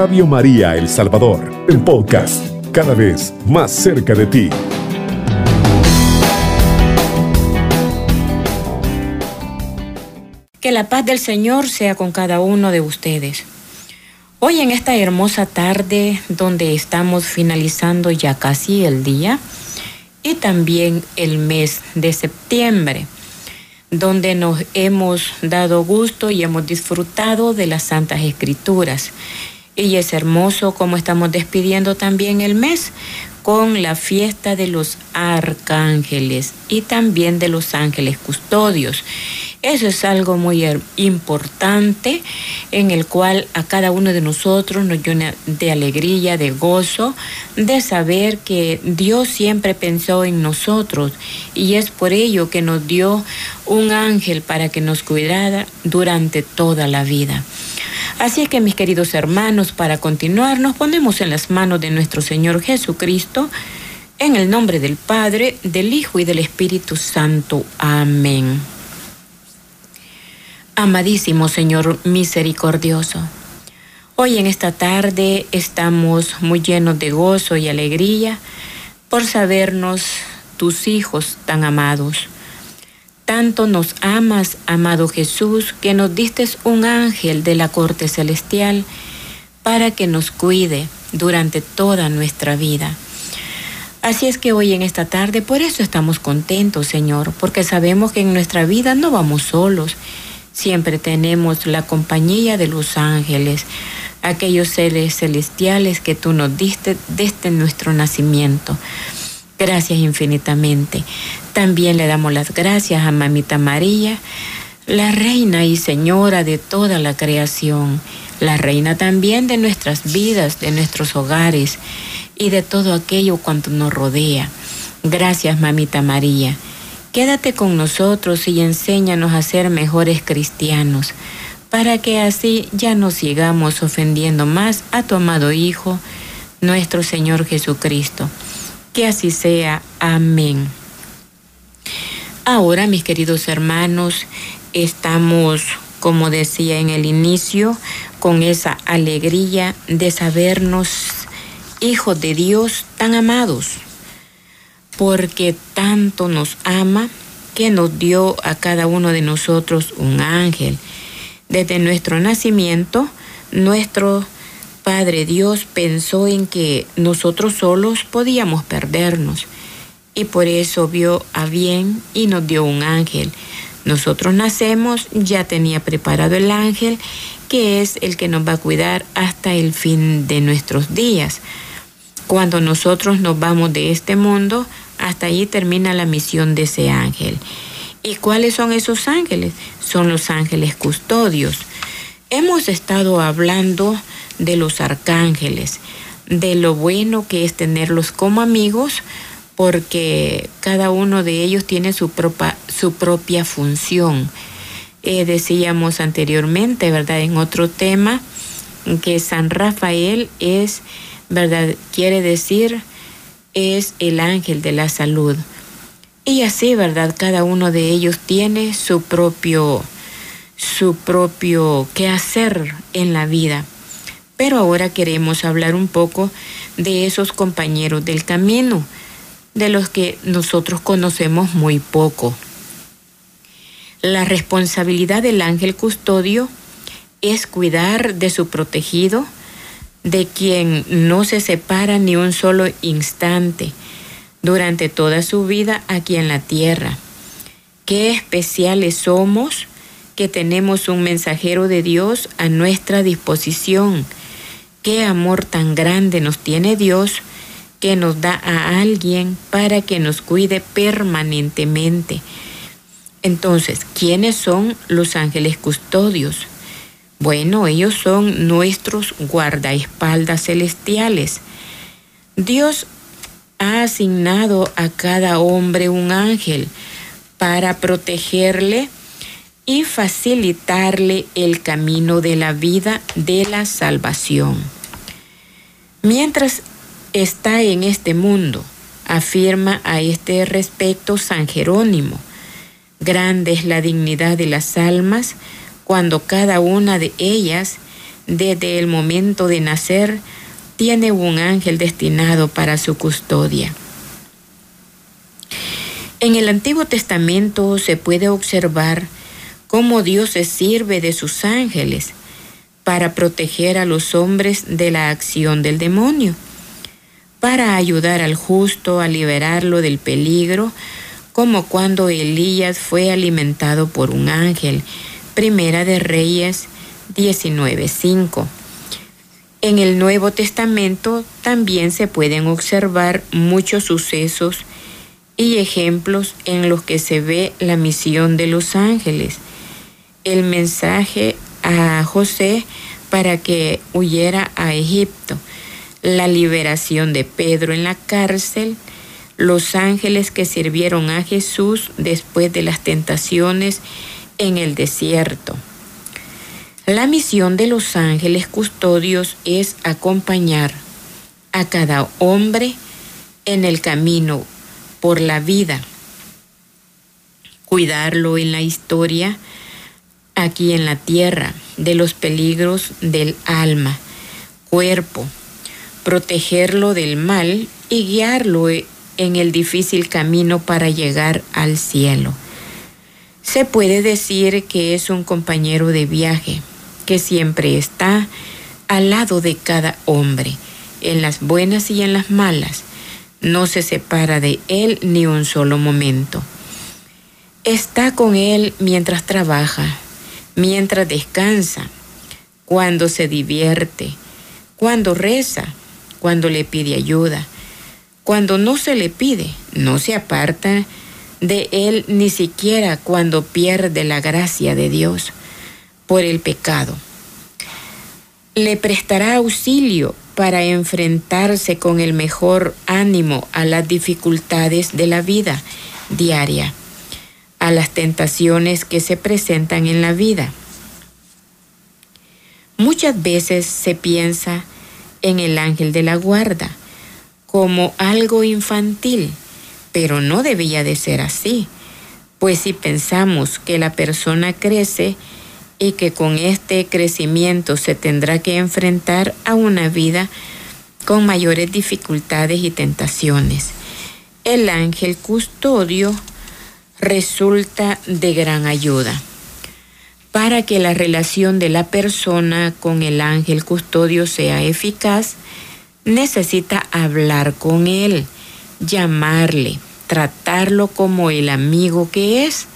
Radio María El Salvador, el podcast, cada vez más cerca de ti. Que la paz del Señor sea con cada uno de ustedes. Hoy en esta hermosa tarde donde estamos finalizando ya casi el día y también el mes de septiembre, donde nos hemos dado gusto y hemos disfrutado de las Santas Escrituras. Y es hermoso como estamos despidiendo también el mes con la fiesta de los arcángeles y también de los ángeles custodios. Eso es algo muy importante en el cual a cada uno de nosotros nos llena de alegría, de gozo, de saber que Dios siempre pensó en nosotros y es por ello que nos dio un ángel para que nos cuidara durante toda la vida. Así es que mis queridos hermanos, para continuar, nos ponemos en las manos de nuestro Señor Jesucristo, en el nombre del Padre, del Hijo y del Espíritu Santo. Amén. Amadísimo Señor misericordioso, hoy en esta tarde estamos muy llenos de gozo y alegría por sabernos tus hijos tan amados. Tanto nos amas, amado Jesús, que nos diste un ángel de la corte celestial para que nos cuide durante toda nuestra vida. Así es que hoy en esta tarde, por eso estamos contentos, Señor, porque sabemos que en nuestra vida no vamos solos Siempre tenemos la compañía de los ángeles, aquellos seres celestiales que tú nos diste desde nuestro nacimiento. Gracias infinitamente. También le damos las gracias a Mamita María, la reina y señora de toda la creación, la reina también de nuestras vidas, de nuestros hogares y de todo aquello cuanto nos rodea. Gracias, Mamita María. Quédate con nosotros y enséñanos a ser mejores cristianos, para que así ya no sigamos ofendiendo más a tu amado Hijo, nuestro Señor Jesucristo. Que así sea. Amén. Ahora, mis queridos hermanos, estamos, como decía en el inicio, con esa alegría de sabernos hijos de Dios tan amados porque tanto nos ama que nos dio a cada uno de nosotros un ángel. Desde nuestro nacimiento, nuestro Padre Dios pensó en que nosotros solos podíamos perdernos y por eso vio a bien y nos dio un ángel. Nosotros nacemos, ya tenía preparado el ángel, que es el que nos va a cuidar hasta el fin de nuestros días. Cuando nosotros nos vamos de este mundo, hasta allí termina la misión de ese ángel. ¿Y cuáles son esos ángeles? Son los ángeles custodios. Hemos estado hablando de los arcángeles, de lo bueno que es tenerlos como amigos, porque cada uno de ellos tiene su, propia, función. Eh, decíamos anteriormente, ¿verdad? En otro tema, que San Rafael es, ¿verdad? Quiere decir es el ángel de la salud. Y así, ¿verdad? Cada uno de ellos tiene su propio, su propio qué hacer en la vida. Pero ahora queremos hablar un poco de esos compañeros del camino, de los que nosotros conocemos muy poco. La responsabilidad del ángel custodio es cuidar de su protegido, de quien no se separa ni un solo instante durante toda su vida aquí en la tierra. Qué especiales somos que tenemos un mensajero de Dios a nuestra disposición. Qué amor tan grande nos tiene Dios que nos da a alguien para que nos cuide permanentemente. Entonces, ¿quiénes son los ángeles custodios? Bueno, ellos son nuestros guardaespaldas celestiales. Dios ha asignado a cada hombre un ángel para protegerle y facilitarle el camino de la vida de la salvación. Mientras está en este mundo, afirma a este respecto San Jerónimo, grande es la dignidad de las almas, cuando cada una de ellas desde el momento de nacer, tiene un ángel destinado para su custodia. En el Antiguo Testamento se puede observar cómo Dios se sirve de sus ángeles para proteger a los hombres de la acción del demonio, para ayudar al justo a liberarlo del peligro, como cuando Elías fue alimentado por un ángel. Primera de Reyes 19:5. En el Nuevo Testamento también se pueden observar muchos sucesos y ejemplos en los que se ve la misión de los ángeles. El mensaje a José para que huyera a Egipto, la liberación de Pedro en la cárcel, los ángeles que sirvieron a Jesús después de las tentaciones en el desierto. La misión de los ángeles custodios es acompañar a cada hombre en el camino por la vida, cuidarlo en la historia, aquí en la tierra de los peligros del alma, cuerpo, protegerlo del mal y guiarlo en el difícil camino para llegar al cielo. Se puede decir que es un compañero de viaje que siempre está al lado de cada hombre, en las buenas y en las malas. No se separa de él ni un solo momento. Está con él mientras trabaja, mientras descansa, cuando se divierte, cuando reza, cuando le pide ayuda. Cuando no se le pide, no se aparta de él ni siquiera cuando pierde la gracia de Dios por el pecado. Le prestará auxilio para enfrentarse con el mejor ánimo a las dificultades de la vida diaria a las tentaciones que se presentan en la vida. Muchas veces se piensa en el ángel de la guarda como algo infantil, pero no debía de ser así, pues si pensamos que la persona crece y que con este crecimiento se tendrá que enfrentar a una vida con mayores dificultades y tentaciones, el ángel custodio resulta de gran ayuda para que la relación de la persona con el ángel custodio sea eficaz, necesita hablar con él, llamarle, tratarlo como el amigo que es.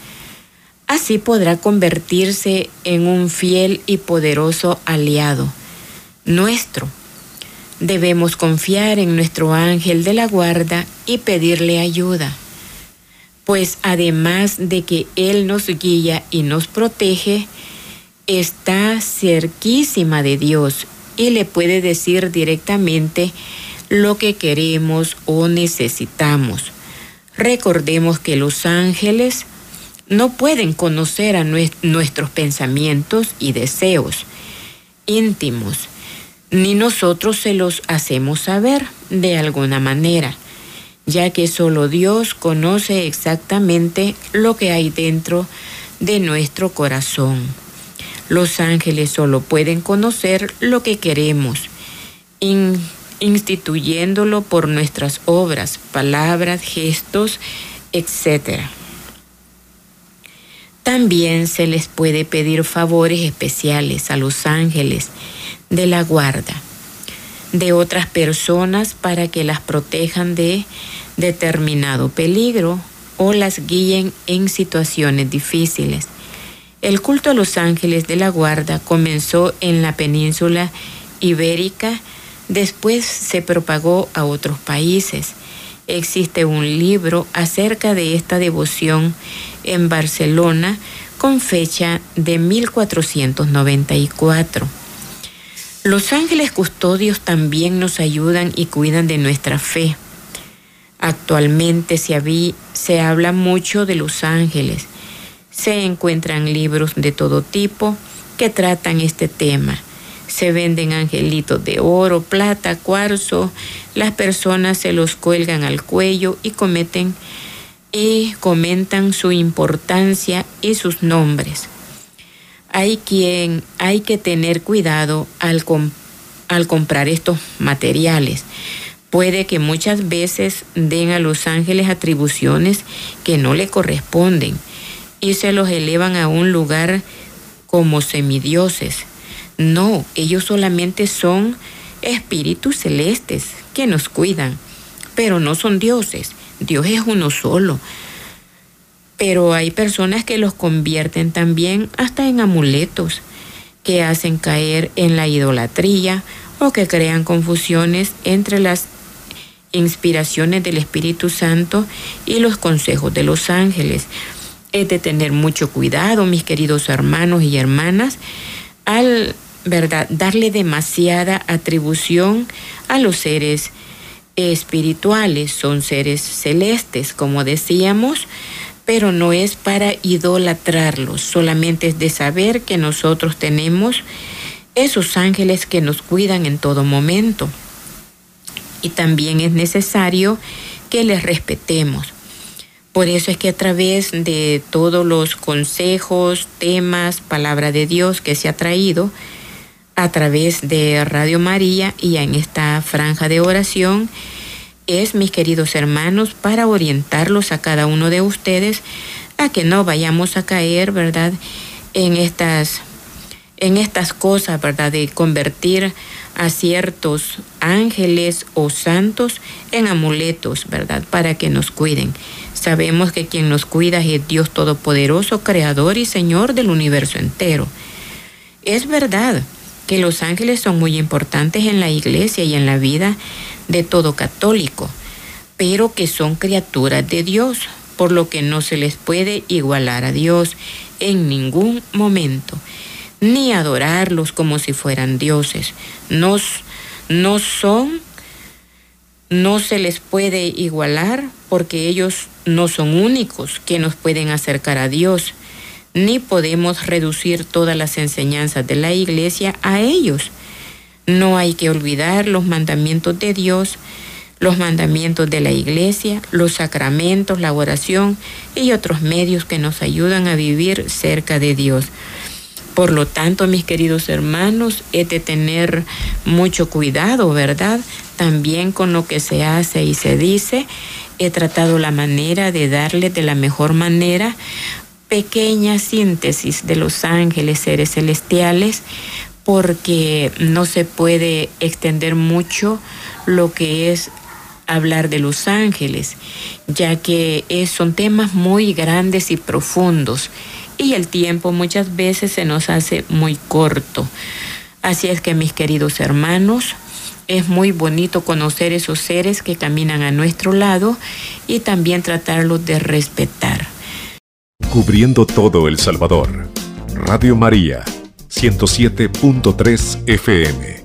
Así podrá convertirse en un fiel y poderoso aliado nuestro. Debemos confiar en nuestro ángel de la guarda y pedirle ayuda pues además de que Él nos guía y nos protege, está cerquísima de Dios y le puede decir directamente lo que queremos o necesitamos. Recordemos que los ángeles no pueden conocer a nuestros pensamientos y deseos íntimos, ni nosotros se los hacemos saber de alguna manera ya que solo Dios conoce exactamente lo que hay dentro de nuestro corazón. Los ángeles solo pueden conocer lo que queremos, instituyéndolo por nuestras obras, palabras, gestos, etc. También se les puede pedir favores especiales a los ángeles de la guarda de otras personas para que las protejan de determinado peligro o las guíen en situaciones difíciles. El culto a los ángeles de la guarda comenzó en la península ibérica, después se propagó a otros países. Existe un libro acerca de esta devoción en Barcelona con fecha de 1494. Los ángeles custodios también nos ayudan y cuidan de nuestra fe. Actualmente se, habla mucho de los ángeles. Se encuentran libros de todo tipo que tratan este tema. Se venden angelitos de oro, plata, cuarzo. Las personas se los cuelgan al cuello y cometen y comentan su importancia y sus nombres. Hay quien hay que tener cuidado al, al comprar estos materiales. Puede que muchas veces den a los ángeles atribuciones que no le corresponden y se los elevan a un lugar como semidioses. No, ellos solamente son espíritus celestes que nos cuidan, pero no son dioses. Dios es uno solo. Pero hay personas que los convierten también hasta en amuletos, que hacen caer en la idolatría o que crean confusiones entre las inspiraciones del Espíritu Santo y los consejos de los ángeles. Es de tener mucho cuidado, mis queridos hermanos y hermanas, al ¿verdad? darle demasiada atribución a los seres espirituales. Son seres celestes, como decíamos, pero no es para idolatrarlos, solamente es de saber que nosotros tenemos esos ángeles que nos cuidan en todo momento. Y también es necesario que les respetemos. Por eso es que a través de todos los consejos, temas, palabra de Dios que se ha traído, a través de Radio María y en esta franja de oración, es, mis queridos hermanos, para orientarlos a cada uno de ustedes a que no vayamos a caer, ¿verdad?, en estas, en estas cosas, ¿verdad?, de convertir a ciertos ángeles o santos en amuletos, ¿verdad?, para que nos cuiden. Sabemos que quien nos cuida es Dios Todopoderoso, Creador y Señor del universo entero. Es verdad que los ángeles son muy importantes en la iglesia y en la vida de todo católico, pero que son criaturas de Dios, por lo que no se les puede igualar a Dios en ningún momento, ni adorarlos como si fueran dioses. No, no son, no se les puede igualar porque ellos no son únicos que nos pueden acercar a Dios, ni podemos reducir todas las enseñanzas de la iglesia a ellos no hay que olvidar los mandamientos de Dios, los mandamientos de la iglesia, los sacramentos, la oración y otros medios que nos ayudan a vivir cerca de Dios. Por lo tanto, mis queridos hermanos, he de tener mucho cuidado, ¿verdad? También con lo que se hace y se dice. He tratado la manera de darle de la mejor manera pequeña síntesis de los ángeles, seres celestiales, porque no se puede extender mucho lo que es hablar de los ángeles, ya que son temas muy grandes y profundos y el tiempo muchas veces se nos hace muy corto. Así es que mis queridos hermanos, es muy bonito conocer esos seres que caminan a nuestro lado y también tratarlos de respetar. Cubriendo todo El Salvador. Radio María 107.3 FM.